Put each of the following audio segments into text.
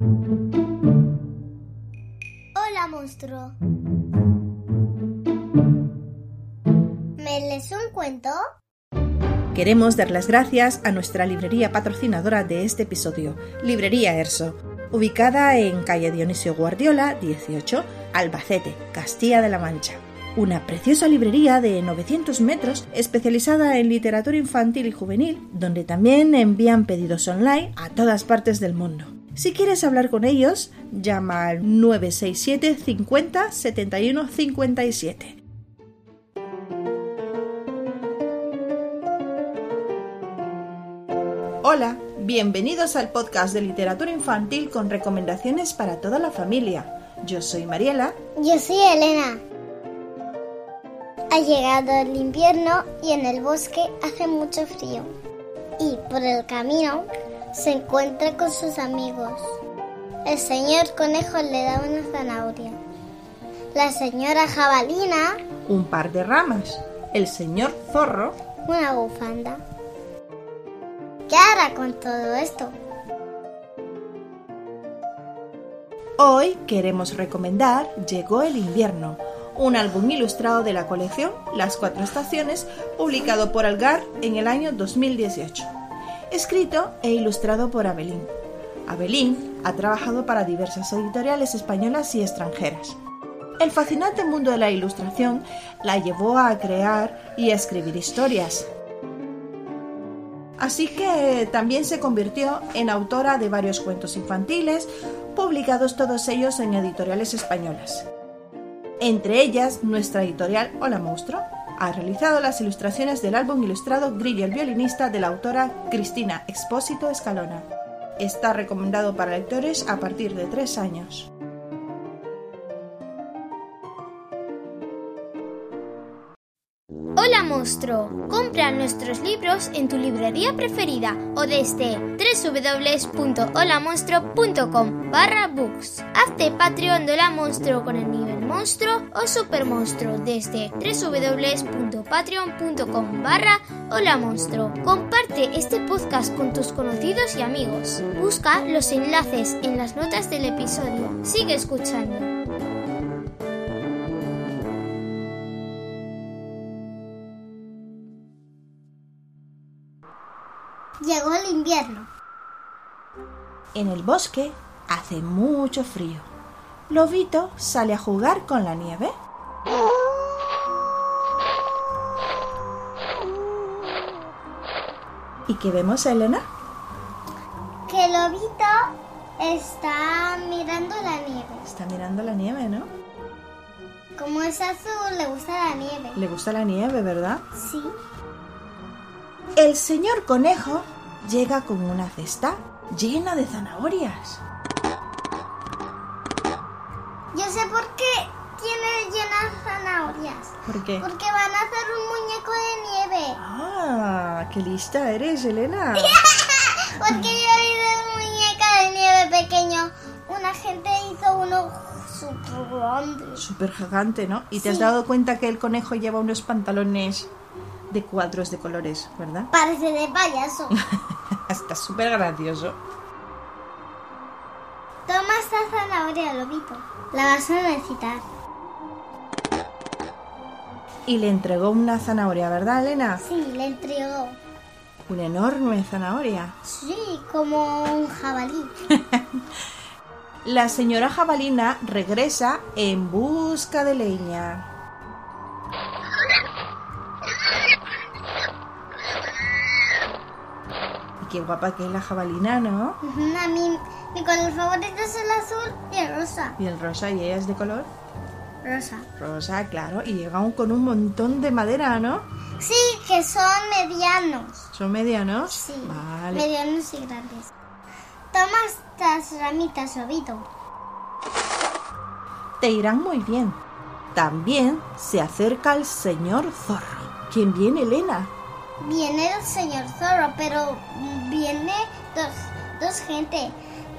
Hola, monstruo. ¿Me lees un cuento? Queremos dar las gracias a nuestra librería patrocinadora de este episodio, Librería Erso, ubicada en calle Dionisio Guardiola, 18, Albacete, Castilla de la Mancha. Una preciosa librería de 900 metros especializada en literatura infantil y juvenil, donde también envían pedidos online a todas partes del mundo. Si quieres hablar con ellos, llama al 967 50 71 57. Hola, bienvenidos al podcast de literatura infantil con recomendaciones para toda la familia. Yo soy Mariela. Yo soy Elena. Ha llegado el invierno y en el bosque hace mucho frío. Y por el camino se encuentra con sus amigos. El señor conejo le da una zanahoria. La señora jabalina Un par de ramas. El señor zorro. una bufanda. ¿Qué hará con todo esto? Hoy queremos recomendar Llegó el invierno, un álbum ilustrado de la colección Las Cuatro Estaciones, publicado por Algar en el año 2018. Escrito e ilustrado por Abelín. Abelín ha trabajado para diversas editoriales españolas y extranjeras. El fascinante mundo de la ilustración la llevó a crear y a escribir historias. Así que también se convirtió en autora de varios cuentos infantiles, publicados todos ellos en editoriales españolas. Entre ellas, nuestra editorial Hola Monstruo ha realizado las ilustraciones del álbum ilustrado Grillo el violinista de la autora Cristina Expósito Escalona. Está recomendado para lectores a partir de 3 años. Compra nuestros libros en tu librería preferida o desde www.holamonstruo.com barra books. Hazte Patreon de la monstruo con el nivel monstruo o super monstruo desde www.patreon.com barra hola. Comparte este podcast con tus conocidos y amigos. Busca los enlaces en las notas del episodio. Sigue escuchando. Llegó el invierno. En el bosque hace mucho frío. Lobito sale a jugar con la nieve. ¿Y qué vemos, Elena? Que lobito está mirando la nieve. Está mirando la nieve, ¿no? Como es azul, le gusta la nieve. Le gusta la nieve, ¿verdad? Sí. El señor conejo llega con una cesta llena de zanahorias. Yo sé por qué tiene llenas zanahorias. ¿Por qué? Porque van a hacer un muñeco de nieve. Ah, qué lista eres, Elena. Porque yo hice un muñeca de nieve pequeño. Una gente hizo uno súper grande. Súper gigante, ¿no? Y te has dado cuenta que el conejo lleva unos pantalones de cuadros de colores, ¿verdad? Parece de payaso. Está súper gracioso. Toma esta zanahoria, lobito. La vas a necesitar. Y le entregó una zanahoria, ¿verdad, Elena? Sí, le entregó. Una enorme zanahoria. Sí, como un jabalí. La señora jabalina regresa en busca de leña. Qué guapa que es la jabalina, ¿no? A mí, mi color favorito es el azul y el rosa. Y el rosa, ¿y ella es de color? Rosa. Rosa, claro. Y llega aún con un montón de madera, ¿no? Sí, que son medianos. ¿Son medianos? Sí, Vale. medianos y grandes. Toma estas ramitas, lobito. Te irán muy bien. También se acerca el señor zorro. ¿Quién viene, Elena? Viene el señor zorro, pero viene dos, dos gente.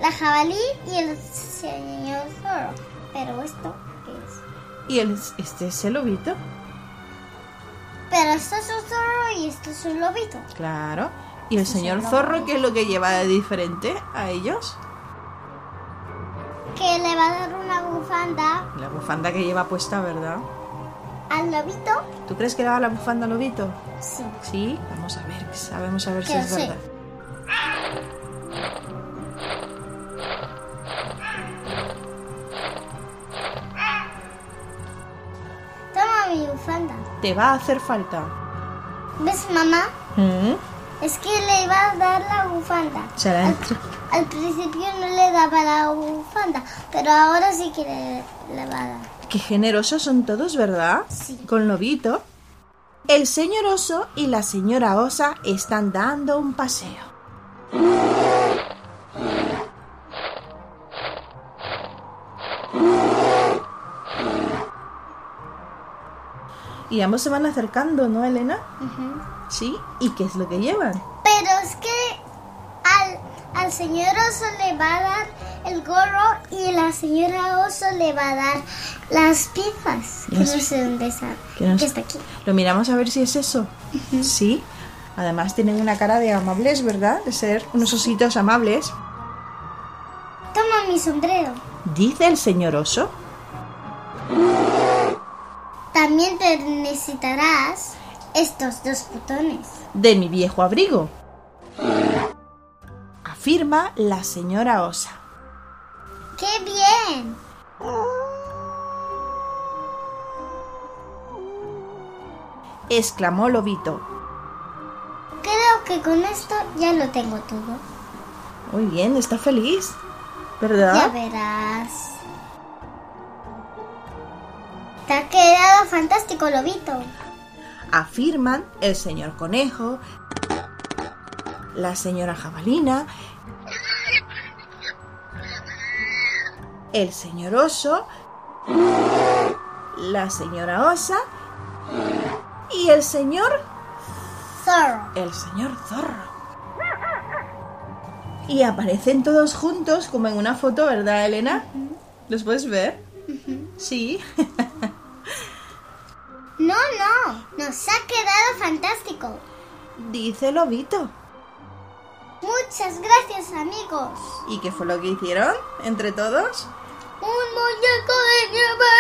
La jabalí y el señor zorro. Pero esto, ¿qué es? ¿Y el, este es el lobito? Pero esto es un zorro y esto es un lobito. Claro. ¿Y el señor zorro qué es lo que lleva de diferente a ellos? le va a dar una bufanda La bufanda que lleva puesta, ¿verdad? Al lobito. ¿Tú crees que le da la bufanda al lobito? Sí. Sí, vamos a ver, sabemos a ver si es verdad. Toma mi bufanda. ¿Te va a hacer falta? ¿Ves, mamá? ¿Mm? Es que le iba a dar la bufanda. Se la Al, al principio no le daba la bufanda, pero ahora sí que le, le va a dar. Qué generosos son todos, ¿verdad? Sí. Con lobito. El señor oso y la señora osa están dando un paseo. Y ambos se van acercando, ¿no, Elena? Sí. ¿Y qué es lo que llevan? Pero es que al, al señor oso le va a dar el gorro y la señora oso le va a dar las piezas. Que no sé dónde está. que no Que está aquí. Lo miramos a ver si es eso. Sí. Además tienen una cara de amables, ¿verdad? De ser unos ositos amables. Toma mi sombrero. Dice el señor oso. También te necesitarás estos dos botones. de mi viejo abrigo. Afirma la señora osa. ¡Qué bien! Exclamó Lobito. Creo que con esto ya lo tengo todo. Muy bien, está feliz. Ya ¿Verdad? verás. Te ha quedado fantástico, lobito. Afirman el señor conejo, la señora jabalina, el señor oso, la señora osa y el señor Zorro. el señor zorro. Y aparecen todos juntos como en una foto, ¿verdad, Elena? ¿Los puedes ver? Sí. No, no. Nos ha quedado fantástico. Dice Lobito. Muchas gracias, amigos. ¿Y qué fue lo que hicieron entre todos? Un muñeco de nieve.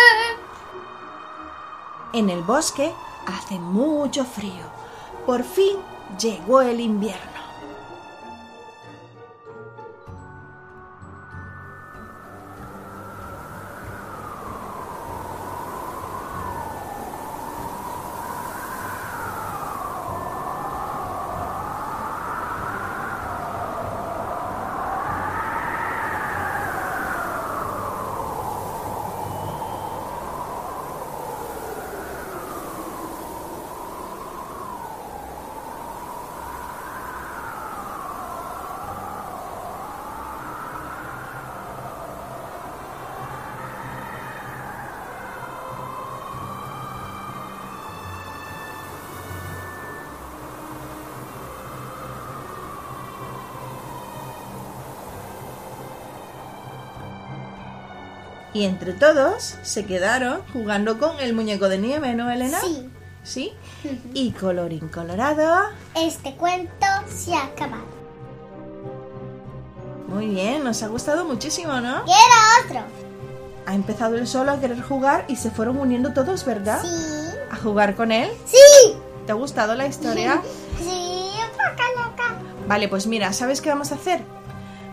En el bosque hace mucho frío. Por fin llegó el invierno. Y entre todos se quedaron jugando con el muñeco de nieve, ¿no, Elena? Sí. ¿Sí? Y colorín colorado. Este cuento se ha acabado. Muy bien, nos ha gustado muchísimo, ¿no? Quiero otro. Ha empezado él solo a querer jugar y se fueron uniendo todos, ¿verdad? Sí. A jugar con él. Sí. ¿Te ha gustado la historia? Sí, loca, loca. Vale, pues mira, ¿sabes qué vamos a hacer?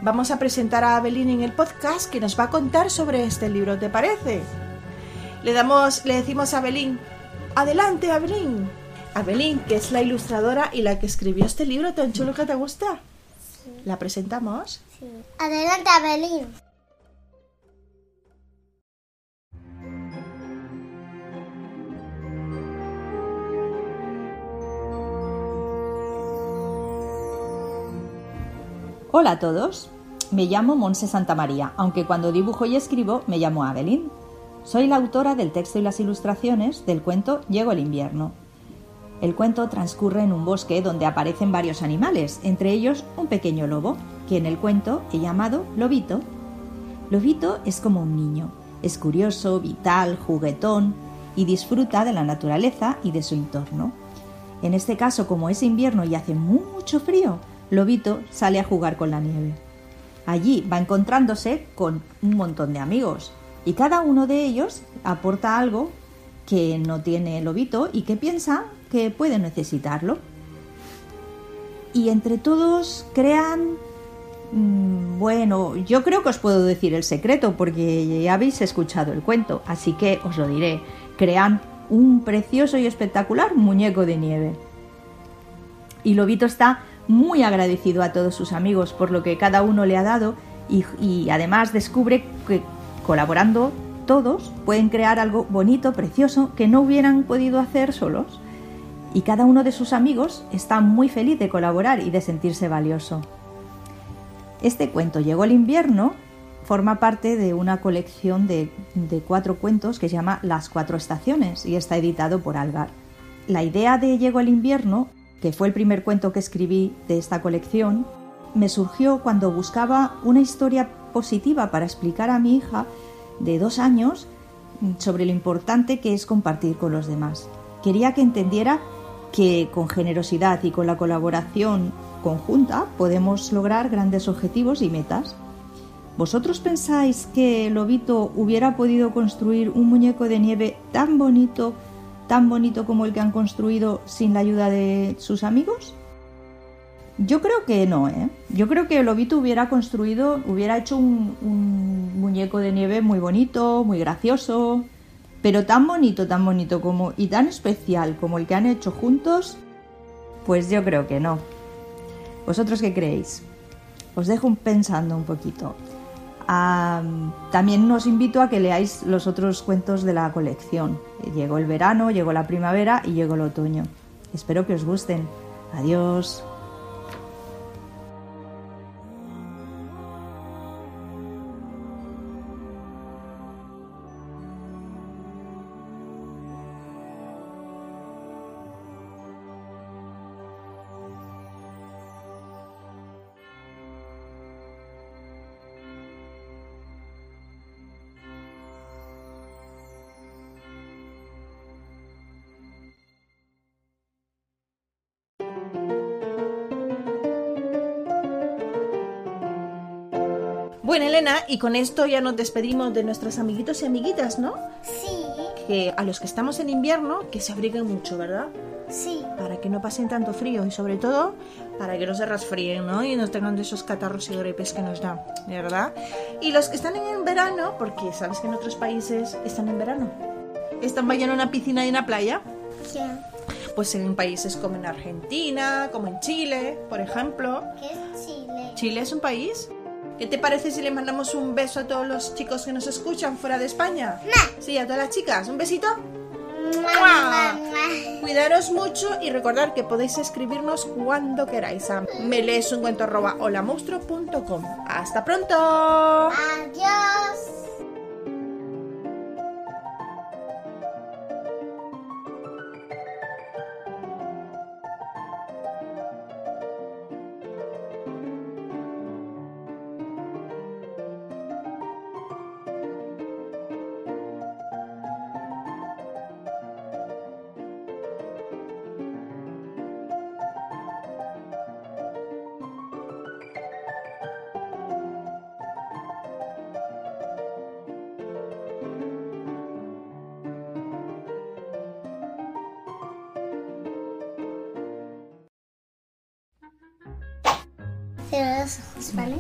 Vamos a presentar a Abelín en el podcast que nos va a contar sobre este libro, ¿te parece? Le damos, le decimos a Abelín, adelante Abelín. Abelín, que es la ilustradora y la que escribió este libro tan chulo que te gusta. ¿La presentamos? Sí. Adelante, Abelín. Hola a todos, me llamo Monse Santamaría, aunque cuando dibujo y escribo me llamo Abelín. Soy la autora del texto y las ilustraciones del cuento Llegó el invierno. El cuento transcurre en un bosque donde aparecen varios animales, entre ellos un pequeño lobo, que en el cuento he llamado Lobito. Lobito es como un niño, es curioso, vital, juguetón y disfruta de la naturaleza y de su entorno. En este caso, como es invierno y hace mucho frío, Lobito sale a jugar con la nieve. Allí va encontrándose con un montón de amigos y cada uno de ellos aporta algo que no tiene lobito y que piensa que puede necesitarlo. Y entre todos crean... mm, Bueno, yo creo que os puedo decir el secreto porque ya habéis escuchado el cuento, así que os lo diré. Crean un precioso y espectacular muñeco de nieve. Y Lobito está muy agradecido a todos sus amigos por lo que cada uno le ha dado y, además descubre que colaborando todos pueden crear algo bonito, precioso, que no hubieran podido hacer solos. Y cada uno de sus amigos está muy feliz de colaborar y de sentirse valioso. Este cuento llegó el invierno forma parte de una colección de, de cuatro cuentos que se llama Las Cuatro Estaciones y está editado por Algar. La idea de Llegó el invierno, que fue el primer cuento que escribí de esta colección, me surgió cuando buscaba una historia positiva para explicar a mi hija de dos años sobre lo importante que es compartir con los demás. Quería que entendiera que con generosidad y con la colaboración conjunta podemos lograr grandes objetivos y metas. ¿Vosotros pensáis que Lobito hubiera podido construir un muñeco de nieve tan bonito, tan bonito como el que han construido sin la ayuda de sus amigos? Yo creo que no, ¿eh? Yo creo que Lobito hubiera construido, hubiera hecho un, un muñeco de nieve muy bonito, muy gracioso, pero tan bonito, tan bonito como y tan especial como el que han hecho juntos, pues yo creo que no. ¿Vosotros qué creéis? Os dejo pensando un poquito. También os invito a que leáis los otros cuentos de la colección. Llegó el verano, llegó la primavera y llegó el otoño. Espero que os gusten. Adiós. Bueno, Elena, y con esto ya nos despedimos de nuestros amiguitos y amiguitas, ¿no? Sí, Que a los que estamos en invierno, que se abriguen mucho, ¿verdad? sí. Para que no pasen tanto frío y sobre todo para que no se resfríen, ¿no? Y no tengan de esos catarros y gripes que nos dan, ¿verdad? Y los que están en verano, porque sabes que en otros países están en verano. Están bañando en una piscina y una playa. ¿Quién? Pues en países como en Argentina, como en Chile, por ejemplo. ¿Qué es Chile? Chile es un país. ¿Qué te parece si le mandamos un beso a todos los chicos que nos escuchan fuera de España? Sí, a todas las chicas. ¿Un besito? Mua. Cuidaros mucho y recordar que podéis escribirnos cuando queráis a meleesuncuento@holamonstruo.com. ¡Hasta pronto! Adiós. Cierra los ojos, ¿vale?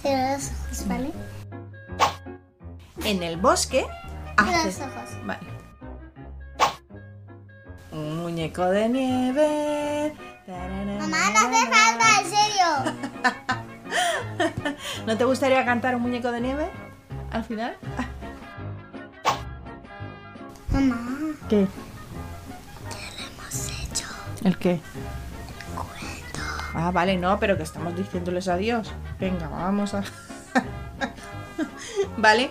Cierra los ojos, ¿vale? En el bosque Cierra los ojos. Vale. Un muñeco de nieve. Mamá, no hace falta, en serio. ¿No te gustaría cantar un muñeco de nieve al final? Mamá, ¿Qué? hemos hecho ¿El qué? Ah, vale, no, pero que estamos diciéndoles adiós. Venga, vamos a... vale,